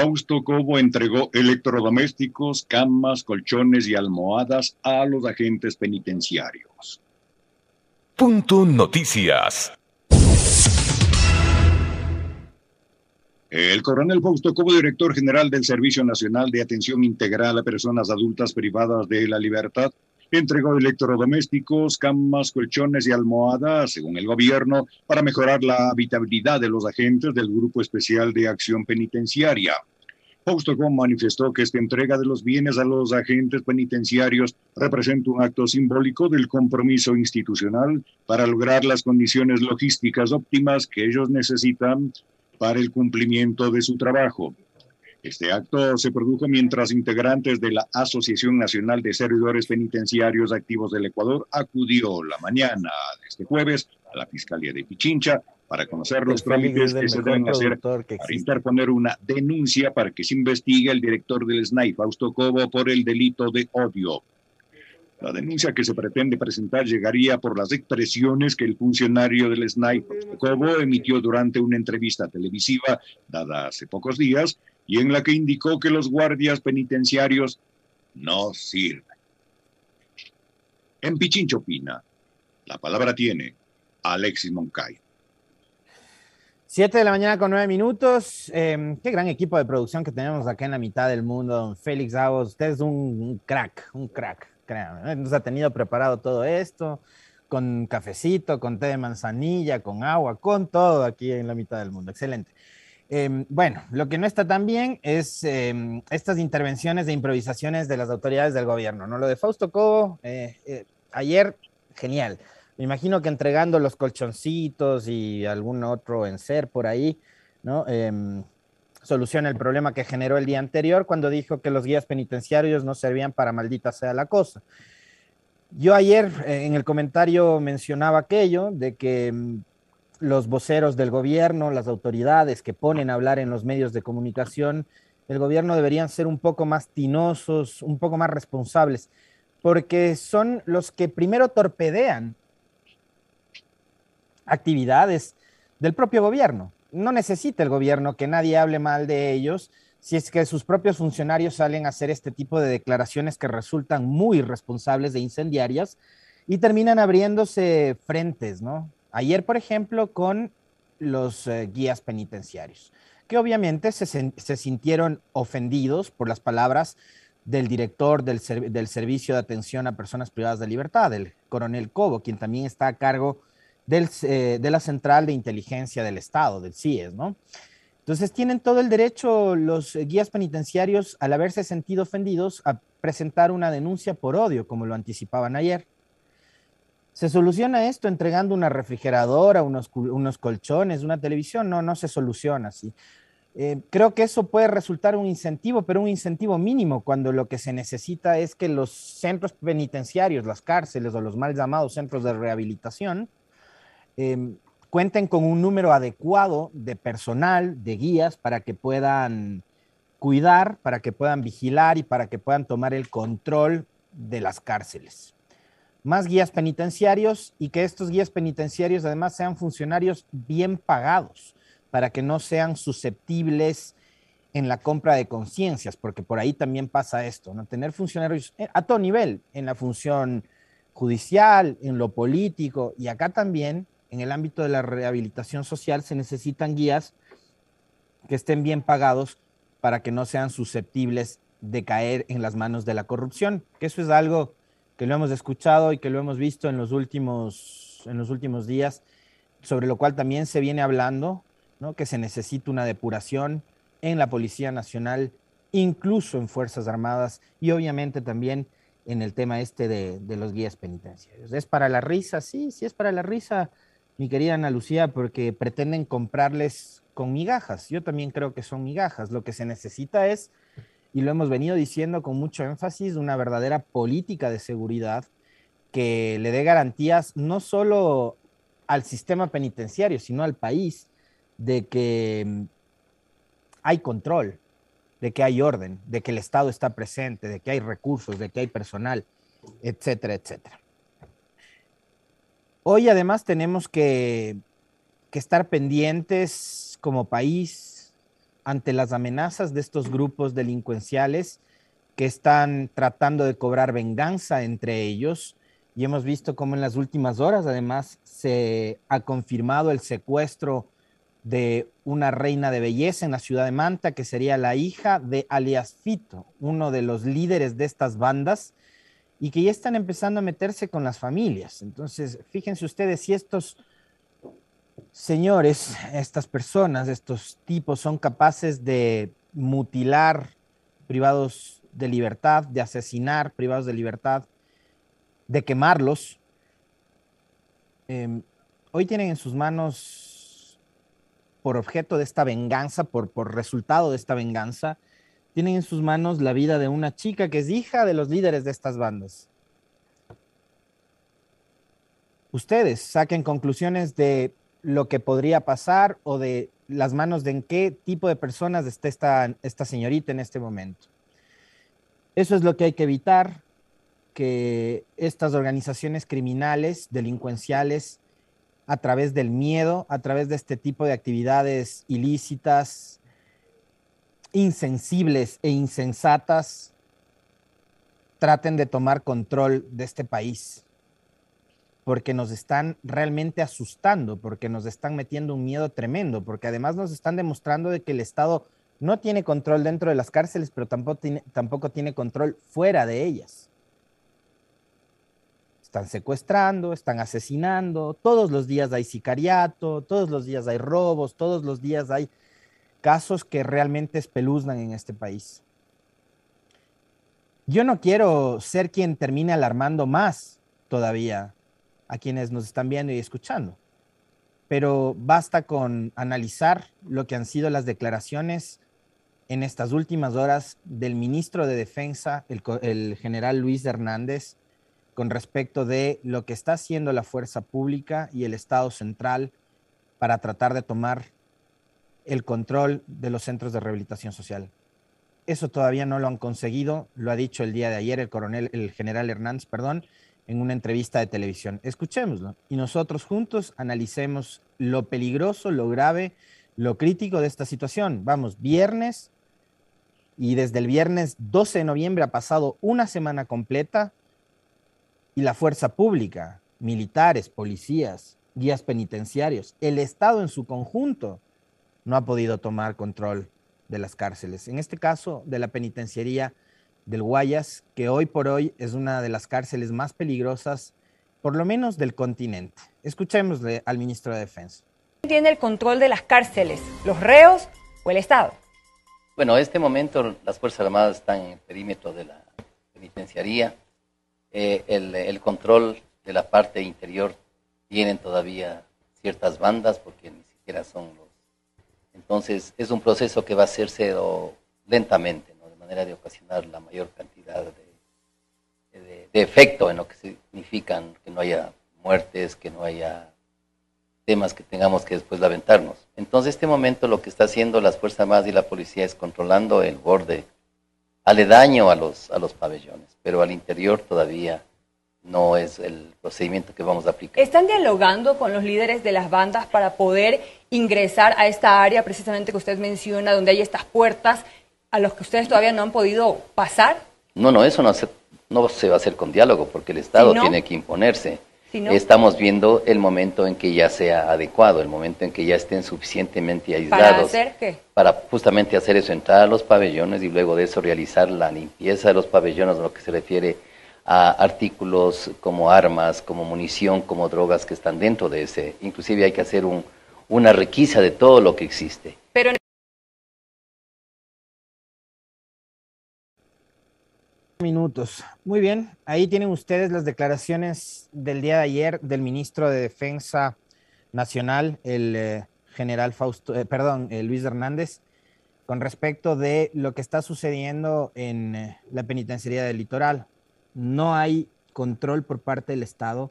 Fausto Cobo entregó electrodomésticos, camas, colchones y almohadas a los agentes penitenciarios. Punto Noticias. El coronel Fausto Cobo, director general del Servicio Nacional de Atención Integral a Personas Adultas Privadas de la Libertad, entregó electrodomésticos, camas, colchones y almohadas, según el gobierno, para mejorar la habitabilidad de los agentes del Grupo Especial de Acción Penitenciaria. Fausto Cobo manifestó que esta entrega de los bienes a los agentes penitenciarios representa un acto simbólico del compromiso institucional para lograr las condiciones logísticas óptimas que ellos necesitan para el cumplimiento de su trabajo. Este acto se produjo mientras integrantes de la Asociación Nacional de Servidores Penitenciarios Activos del Ecuador acudió la mañana de este jueves a la Fiscalía de Pichincha para conocer los trámites que se deben hacer para interponer una denuncia para que se investigue el director del SNAI, Fausto Cobo, por el delito de odio. La denuncia que se pretende presentar llegaría por las expresiones que el funcionario del SNAI, Cobo, emitió durante una entrevista televisiva dada hace pocos días y en la que indicó que los guardias penitenciarios no sirven. En Pichincho Pina, la palabra tiene Alexis Moncay. Siete de la mañana con nueve minutos. Em, qué gran equipo de producción que tenemos acá en la mitad del mundo, don Félix Agos. Usted es un crack, un crack créanme, nos ha tenido preparado todo esto, con cafecito, con té de manzanilla, con agua, con todo aquí en la mitad del mundo. Excelente. Em, bueno, lo que no está tan bien es em, estas intervenciones de improvisaciones de las autoridades del gobierno, ¿no? Lo de Fausto Cobo, eh, eh, ayer, genial. Me imagino que entregando los colchoncitos y algún otro en ser por ahí, ¿no? Em, soluciona el problema que generó el día anterior cuando dijo que los guías penitenciarios no servían para maldita sea la cosa. Yo ayer eh, en el comentario mencionaba aquello de que los voceros del gobierno, las autoridades que ponen a hablar en los medios de comunicación, el gobierno deberían ser un poco más tinosos, un poco más responsables, porque son los que primero torpedean actividades del propio gobierno no necesita el gobierno que nadie hable mal de ellos si es que sus propios funcionarios salen a hacer este tipo de declaraciones que resultan muy responsables de incendiarias y terminan abriéndose frentes, ¿no? Ayer, por ejemplo, con los eh, guías penitenciarios, que obviamente se, sintieron ofendidos por las palabras del director del, Servicio de Atención a Personas Privadas de Libertad, el coronel Cobo, quien también está a cargo eh, de la Central de Inteligencia del Estado, del CIES, ¿no? Entonces tienen todo el derecho los guías penitenciarios, al haberse sentido ofendidos, a presentar una denuncia por odio, como lo anticipaban ayer. ¿Se soluciona esto entregando una refrigeradora, unos, unos colchones, una televisión? No, no se soluciona así. Eh, creo que eso puede resultar un incentivo, pero un incentivo mínimo cuando lo que se necesita es que los centros penitenciarios, las cárceles o los mal llamados centros de rehabilitación, Em, cuenten con un número adecuado de personal, de guías, para que puedan cuidar, para que puedan vigilar y para que puedan tomar el control de las cárceles. Más guías penitenciarios y que estos guías penitenciarios además sean funcionarios bien pagados, para que no sean susceptibles en la compra de conciencias, porque por ahí también pasa esto, ¿no? Tener funcionarios eh, a todo nivel, en la función judicial, en lo político y acá también en el ámbito de la rehabilitación social se necesitan guías que estén bien pagados para que no sean susceptibles de caer en las manos de la corrupción, que eso es algo que lo hemos escuchado y que lo hemos visto en los últimos, en los últimos días, sobre lo cual también se viene hablando, ¿no? que se necesita una depuración en la Policía Nacional, incluso en Fuerzas Armadas y obviamente también en el tema este de, de los guías penitenciarios. ¿Es para la risa? Sí, sí es para la risa mi querida Ana Lucía, porque pretenden comprarles con migajas. Yo también creo que son migajas. Lo que se necesita es, y lo hemos venido diciendo con mucho énfasis, una verdadera política de seguridad que le dé garantías no solo al sistema penitenciario, sino al país, de que mm, hay control, de que hay orden, de que el Estado está presente, de que hay recursos, de que hay personal, etcétera, etcétera. Hoy además tenemos que, estar pendientes como país ante las amenazas de estos grupos delincuenciales que están tratando de cobrar venganza entre ellos. Y hemos visto cómo en las últimas horas, además, se ha confirmado el secuestro de una reina de belleza en la ciudad de Manta, que sería la hija de alias Fito, uno de los líderes de estas bandas, y que ya están empezando a meterse con las familias. Entonces, fíjense ustedes si estos señores, estas personas, estos tipos son capaces de mutilar privados de libertad, de asesinar privados de libertad, de quemarlos. Em, hoy tienen en sus manos, por objeto de esta venganza, por, por resultado de esta venganza, tienen en sus manos la vida de una chica que es hija de los líderes de estas bandas. Ustedes saquen conclusiones de lo que podría pasar o de las manos de en qué tipo de personas está esta, esta señorita en este momento. Eso es lo que hay que evitar, que estas organizaciones criminales, delincuenciales, a través del miedo, a través de este tipo de actividades ilícitas, insensibles e insensatas, traten de tomar control de este país porque nos están realmente asustando, porque nos están metiendo un miedo tremendo, porque además nos están demostrando de que el Estado no tiene control dentro de las cárceles, pero tampoco tiene, tampoco tiene control fuera de ellas. Están secuestrando, están asesinando, todos los días hay sicariato, todos los días hay robos, todos los días hay casos que realmente espeluznan en este país. Yo no quiero ser quien termine alarmando más todavía a quienes nos están viendo y escuchando. Pero basta con analizar lo que han sido las declaraciones en estas últimas horas del ministro de Defensa, el, general Luis Hernández, con respecto de lo que está haciendo la fuerza pública y el Estado central para tratar de tomar el control de los centros de rehabilitación social. Eso todavía no lo han conseguido, lo ha dicho el día de ayer el coronel, el general Hernández, perdón, en una entrevista de televisión. Escuchémoslo y nosotros juntos analicemos lo peligroso, lo grave, lo crítico de esta situación. Vamos, viernes y desde el viernes 12 de noviembre ha pasado una semana completa y la fuerza pública, militares, policías, guías penitenciarios, el Estado en su conjunto no ha podido tomar control de las cárceles. En este caso, de la penitenciaría del Guayas, que hoy por hoy es una de las cárceles más peligrosas, por lo menos del continente. Escuchémosle al ministro de Defensa. ¿Quién tiene el control de las cárceles? ¿Los reos o el Estado? Bueno, en este momento las Fuerzas Armadas están en el perímetro de la penitenciaría. Eh, el, el, control de la parte interior tienen todavía ciertas bandas porque ni siquiera son los... Entonces es un proceso que va a hacerse lentamente manera de ocasionar la mayor cantidad de, de, efecto en lo que significan que no haya muertes, que no haya temas que tengamos que después lamentarnos. Entonces, este momento lo que está haciendo las Fuerzas Armadas y la policía es controlando el borde aledaño a los, a los pabellones, pero al interior todavía no es el procedimiento que vamos a aplicar. ¿Están dialogando con los líderes de las bandas para poder ingresar a esta área precisamente que usted menciona, donde hay estas puertas a los que ustedes todavía no han podido pasar? No, no, eso no se, no se va a hacer con diálogo porque el Estado tiene que imponerse. Estamos viendo el momento en que ya sea adecuado, el momento en que ya estén suficientemente aislados. ¿Para hacer qué? Para justamente hacer eso, entrar a los pabellones y luego de eso realizar la limpieza de los pabellones, lo que se refiere a artículos como armas, como munición, como drogas que están dentro de ese. Inclusive hay que hacer un, una requisa de todo lo que existe. Minutos. Muy bien, ahí tienen ustedes las declaraciones del día de ayer del ministro de Defensa Nacional, el eh, general Fausto, eh, perdón, eh, Luis Hernández, con respecto de lo que está sucediendo en la penitenciaría del litoral. No hay control por parte del Estado.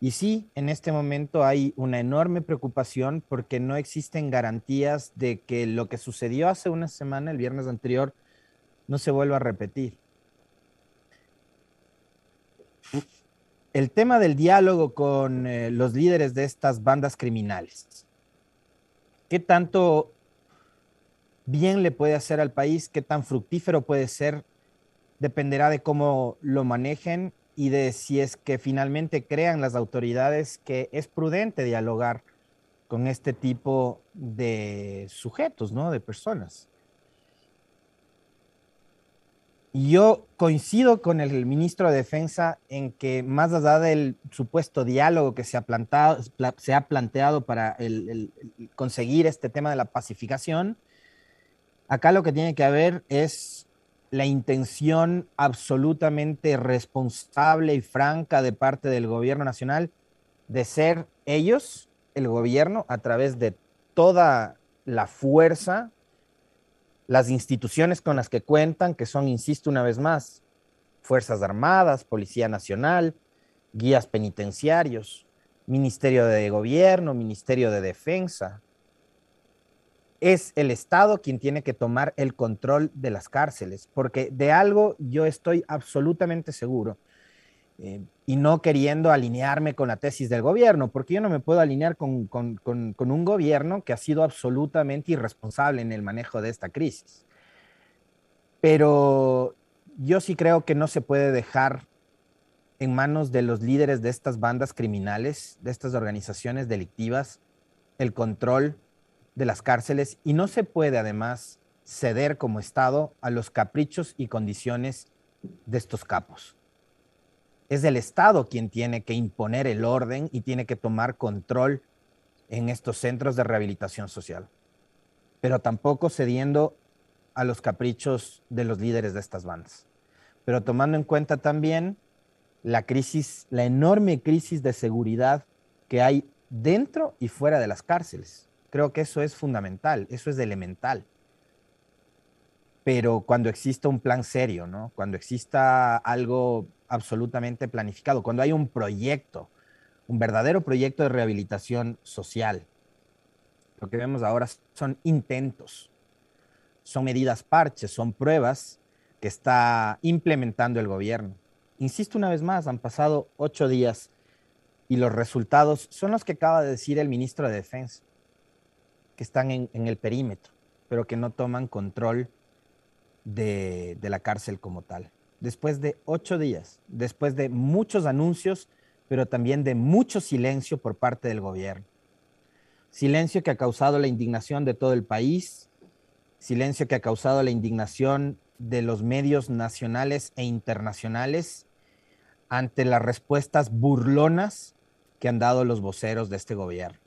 Y sí, en este momento hay una enorme preocupación porque no existen garantías de que lo que sucedió hace una semana, el viernes anterior, no se vuelva a repetir. El tema del diálogo con eh, los líderes de estas bandas criminales. ¿Qué tanto bien le puede hacer al país, qué tan fructífero puede ser, dependerá de cómo lo manejen y de si es que finalmente crean las autoridades que es prudente dialogar con este tipo de sujetos, ¿no? De personas. Yo coincido con el ministro de Defensa en que más allá del supuesto diálogo que se ha, plantado, se ha planteado para conseguir este tema de la pacificación, acá lo que tiene que haber es la intención absolutamente responsable y franca de parte del gobierno nacional de ser ellos, el gobierno, a través de toda la fuerza las instituciones con las que cuentan, que son, insisto una vez más, Fuerzas Armadas, Policía Nacional, guías penitenciarios, Ministerio de Gobierno, Ministerio de Defensa. Es el Estado quien tiene que tomar el control de las cárceles, porque de algo yo estoy absolutamente seguro, eh, y no queriendo alinearme con la tesis del gobierno, porque yo no me puedo alinear con, un gobierno que ha sido absolutamente irresponsable en el manejo de esta crisis. Pero yo sí creo que no se puede dejar en manos de los líderes de estas bandas criminales, de estas organizaciones delictivas, el control de las cárceles y no se puede además ceder como Estado a los caprichos y condiciones de estos capos es el Estado quien tiene que imponer el orden y tiene que tomar control en estos centros de rehabilitación social, pero tampoco cediendo a los caprichos de los líderes de estas bandas, pero tomando en cuenta también la crisis, la enorme crisis de seguridad que hay dentro y fuera de las cárceles. Creo que eso es fundamental, eso es elemental. Pero cuando exista un plan serio, ¿no? Cuando exista algo absolutamente planificado, cuando hay un proyecto, un verdadero proyecto de rehabilitación social. Lo que vemos ahora son intentos, son medidas parches, son pruebas que está implementando el gobierno. Insisto una vez más, han pasado ocho días y los resultados son los que acaba de decir el ministro de Defensa, que están en, el perímetro, pero que no toman control de la cárcel como tal después de ocho días, después de muchos anuncios, pero también de mucho silencio por parte del gobierno. Silencio que ha causado la indignación de todo el país, silencio que ha causado la indignación de los medios nacionales e internacionales ante las respuestas burlonas que han dado los voceros de este gobierno.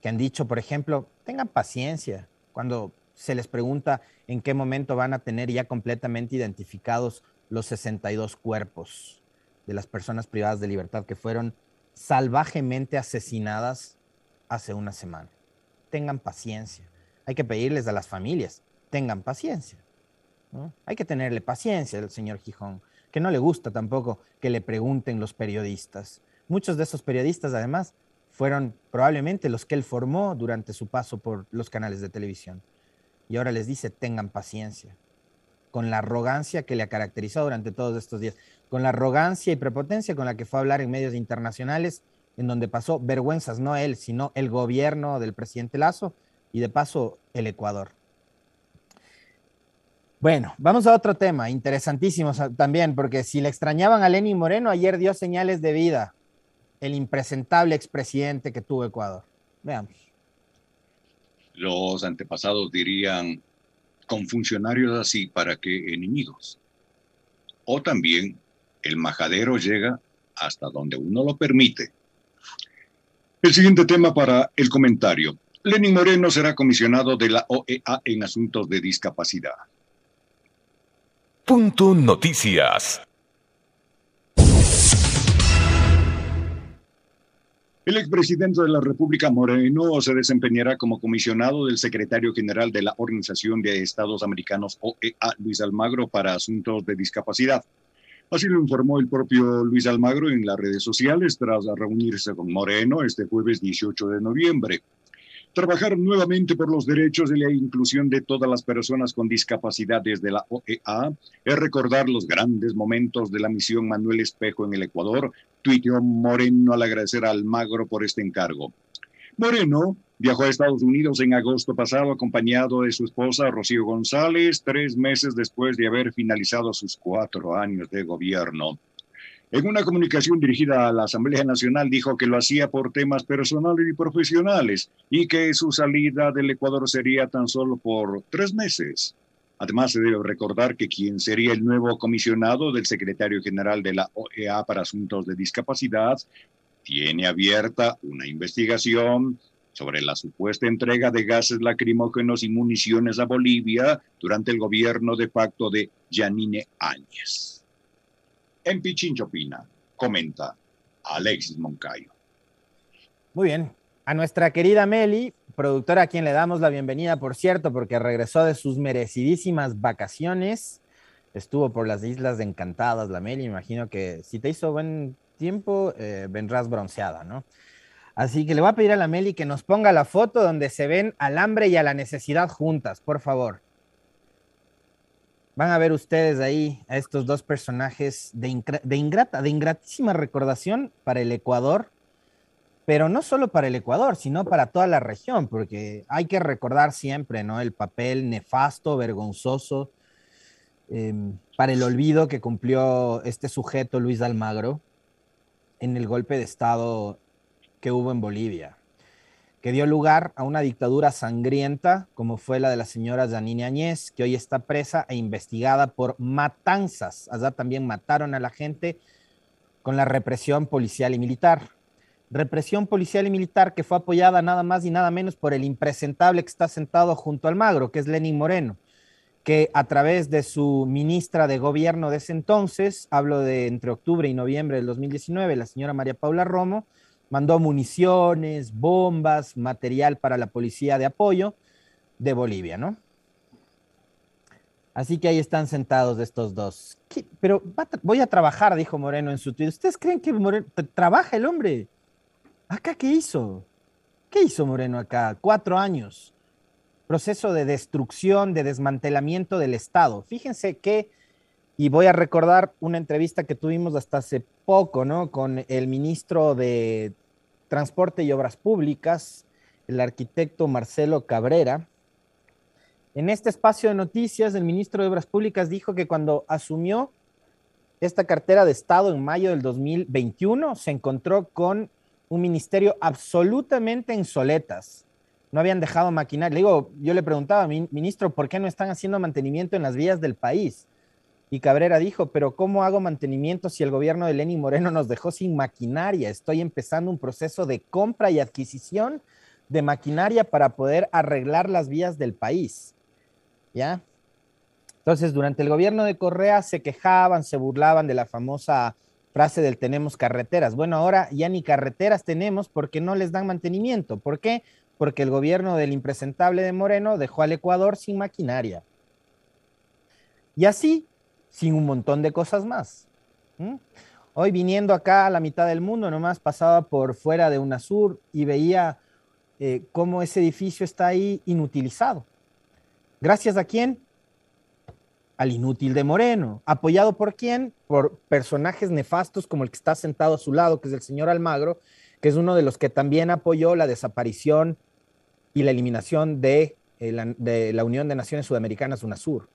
Que han dicho, por ejemplo, tengan paciencia cuando se les pregunta en qué momento van a tener ya completamente identificados los 62 cuerpos de las personas privadas de libertad que fueron salvajemente asesinadas hace una semana. Tengan paciencia. Hay que pedirles a las familias, tengan paciencia. Hay que tenerle paciencia al señor Gijón, que no le gusta tampoco que le pregunten los periodistas. Muchos de esos periodistas, además, fueron probablemente los que él formó durante su paso por los canales de televisión y ahora les dice, tengan paciencia, con la arrogancia que le ha caracterizado durante todos estos días, con la arrogancia y prepotencia con la que fue a hablar en medios internacionales, en donde pasó vergüenzas, no él, sino el gobierno del presidente Lazo y de paso el Ecuador. Bueno, vamos a otro tema, interesantísimo también, porque si le extrañaban a Lenín Moreno, ayer dio señales de vida, el impresentable expresidente que tuvo Ecuador. Veamos. Los antepasados dirían, con funcionarios así, ¿para qué enemigos? O también, el majadero llega hasta donde uno lo permite. El siguiente tema para el comentario. Lenin Moreno será comisionado de la OEA en asuntos de discapacidad. Punto Noticias. El expresidente de la República Moreno se desempeñará como comisionado del secretario general de la Organización de Estados Americanos OEA, Luis Almagro, para asuntos de discapacidad. Así lo informó el propio Luis Almagro en las redes sociales tras reunirse con Moreno este jueves 18 de noviembre. Trabajar nuevamente por los derechos y la inclusión de todas las personas con discapacidad desde la OEA es recordar los grandes momentos de la misión Manuel Espejo en el Ecuador, tuiteó Moreno al agradecer a Almagro por este encargo. Moreno Viajó a Estados Unidos en agosto pasado acompañado de su esposa Rocío González, tres meses después de haber finalizado sus cuatro años de gobierno. En una comunicación dirigida a la Asamblea Nacional dijo que lo hacía por temas personales y profesionales y que su salida del Ecuador sería tan solo por tres meses. Además, se debe recordar que quien sería el nuevo comisionado del secretario general de la OEA para asuntos de discapacidad tiene abierta una investigación sobre la supuesta entrega de gases lacrimógenos y municiones a Bolivia durante el gobierno de facto de Yanine Áñez. En Pichinchopina, comenta Alexis Moncayo. Muy bien. A nuestra querida Meli, productora a quien le damos la bienvenida, por cierto, porque regresó de sus merecidísimas vacaciones. Estuvo por las Islas Encantadas, la Meli. Imagino que si te hizo buen tiempo, eh, vendrás bronceada, ¿no? Así que le voy a pedir a la Meli que nos ponga la foto donde se ven al hambre y a la necesidad juntas, por favor. Van a ver ustedes ahí a estos dos personajes de, ingrata, de ingratísima recordación para el Ecuador, pero no solo para el Ecuador, sino para toda la región, porque hay que recordar siempre, ¿no? El papel nefasto, vergonzoso, em, para el olvido que cumplió este sujeto, Luis Almagro, en el golpe de Estado que hubo en Bolivia, que dio lugar a una dictadura sangrienta como fue la de la señora Janine Añez, que hoy está presa e investigada por matanzas. Allá también mataron a la gente con la represión policial y militar. Represión policial y militar que fue apoyada nada más y nada menos por el impresentable que está sentado junto al magro, que es Lenin Moreno que a través de su ministra de gobierno de ese entonces, hablo de entre octubre y noviembre del 2019, la señora María Paula Romo, mandó municiones, bombas, material para la policía de apoyo de Bolivia, ¿no? Así que ahí están sentados estos dos. Pero voy a trabajar, dijo Moreno en su Twitter. ¿Ustedes creen que Moreno trabaja el hombre? ¿Acá qué hizo? ¿Qué hizo Moreno acá? Cuatro años. Proceso de destrucción, de desmantelamiento del Estado. Fíjense que y voy a recordar una entrevista que tuvimos hasta hace poco, ¿no? Con el ministro de Transporte y Obras Públicas, el arquitecto Marcelo Cabrera. En este espacio de noticias, el ministro de Obras Públicas dijo que cuando asumió esta cartera de Estado en mayo del 2021, se encontró con un ministerio absolutamente en soletas. No habían dejado maquinar. Le digo, yo le preguntaba, ministro, ¿por qué no están haciendo mantenimiento en las vías del país? Y Cabrera dijo, pero ¿cómo hago mantenimiento si el gobierno de Lenín Moreno nos dejó sin maquinaria? Estoy empezando un proceso de compra y adquisición de maquinaria para poder arreglar las vías del país. ¿Ya? Entonces, durante el gobierno de Correa se quejaban, se burlaban de la famosa frase del tenemos carreteras. Bueno, ahora ya ni carreteras tenemos porque no les dan mantenimiento. ¿Por qué? Porque el gobierno del impresentable de Moreno dejó al Ecuador sin maquinaria. Y así sin un montón de cosas más. Hoy viniendo acá a la mitad del mundo, nomás pasaba por fuera de UNASUR y veía eh, cómo ese edificio está ahí inutilizado. ¿Gracias a quién? Al inútil de Moreno. ¿Apoyado por quién? Por personajes nefastos como el que está sentado a su lado, que es el señor Almagro, que es uno de los que también apoyó la desaparición y la eliminación de, eh, la, de la Unión de Naciones Sudamericanas, UNASUR.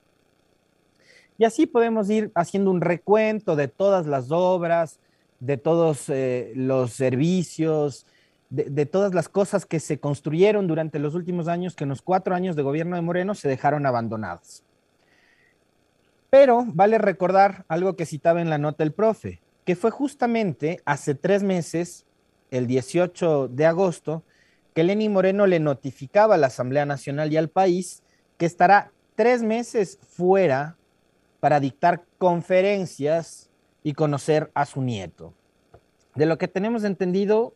Y así podemos ir haciendo un recuento de todas las obras, de todos eh, los servicios, de, todas las cosas que se construyeron durante los últimos años, que en los cuatro años de gobierno de Moreno se dejaron abandonadas. Pero vale recordar algo que citaba en la nota el profe, que fue justamente hace tres meses, el 18 de agosto, que Lenín Moreno le notificaba a la Asamblea Nacional y al país que estará tres meses fuera para dictar conferencias y conocer a su nieto. De lo que tenemos entendido,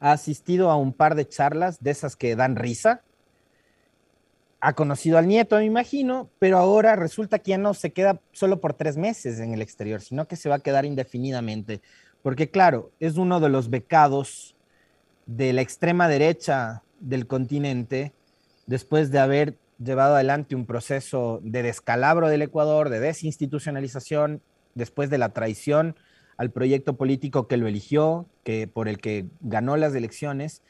ha asistido a un par de charlas de esas que dan risa. Ha conocido al nieto, me imagino, pero ahora resulta que ya no se queda solo por tres meses en el exterior, sino que se va a quedar indefinidamente. Porque claro, es uno de los becados de la extrema derecha del continente después de haber llevado adelante un proceso de descalabro del Ecuador, de desinstitucionalización, después de la traición al proyecto político que lo eligió, que por el que ganó las elecciones,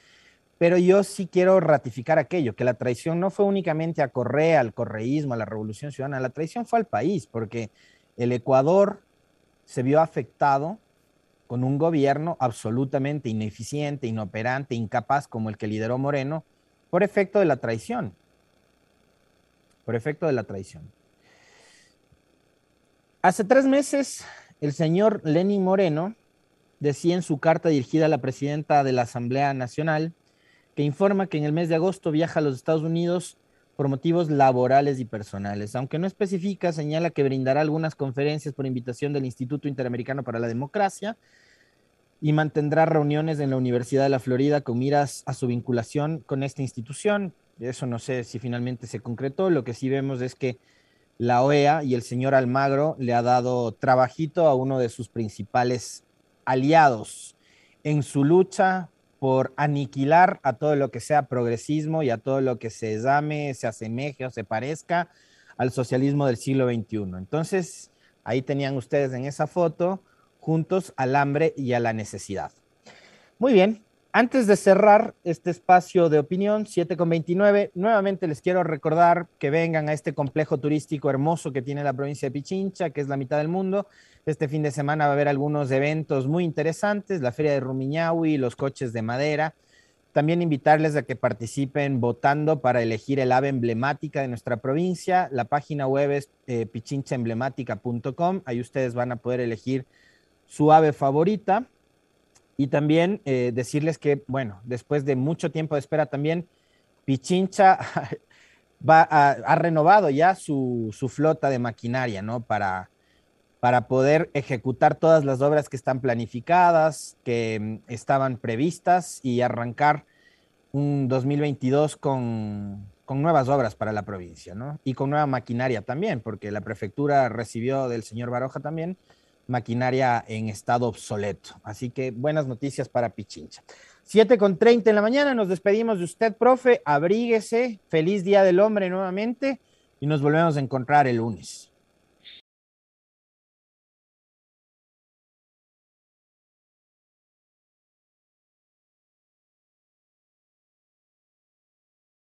pero yo sí quiero ratificar aquello, que la traición no fue únicamente a Correa, al correísmo, a la revolución ciudadana, la traición fue al país, porque el Ecuador se vio afectado con un gobierno absolutamente ineficiente, inoperante, incapaz como el que lideró Moreno, por efecto de la traición. Por efecto de la traición. Hace tres meses, el señor Lenin Moreno decía en su carta dirigida a la presidenta de la Asamblea Nacional que informa que en el mes de agosto viaja a los Estados Unidos por motivos laborales y personales. Aunque no especifica, señala que brindará algunas conferencias por invitación del Instituto Interamericano para la Democracia y mantendrá reuniones en la Universidad de la Florida con miras a su vinculación con esta institución. Eso no sé si finalmente se concretó. Lo que sí vemos es que la OEA y el señor Almagro le ha dado trabajito a uno de sus principales aliados en su lucha por aniquilar a todo lo que sea progresismo y a todo lo que se llame, se asemeje o se parezca al socialismo del siglo XXI. Entonces, ahí tenían ustedes en esa foto juntos al hambre y a la necesidad. Muy bien, antes de cerrar este espacio de opinión, 7 con 29, nuevamente les quiero recordar que vengan a este complejo turístico hermoso que tiene la provincia de Pichincha, que es la mitad del mundo, este fin de semana va a haber algunos eventos muy interesantes, la Feria de Rumiñahui, los coches de madera. También invitarles a que participen votando para elegir el ave emblemática de nuestra provincia. La página web es eh, pichinchaemblemática.com. Ahí ustedes van a poder elegir su ave favorita. Y también eh, decirles que, bueno, después de mucho tiempo de espera también, Pichincha ha renovado ya su, su, flota de maquinaria, ¿no? Para, para poder ejecutar todas las obras que están planificadas, que mm, estaban previstas y arrancar un 2022 con, con nuevas obras para la provincia, ¿no? Y con nueva maquinaria también, porque la prefectura recibió del señor Baroja también maquinaria en estado obsoleto. Así que buenas noticias para Pichincha. 7 con 30 en la mañana, nos despedimos de usted, profe. Abríguese. Feliz Día del Hombre nuevamente y nos volvemos a encontrar el lunes.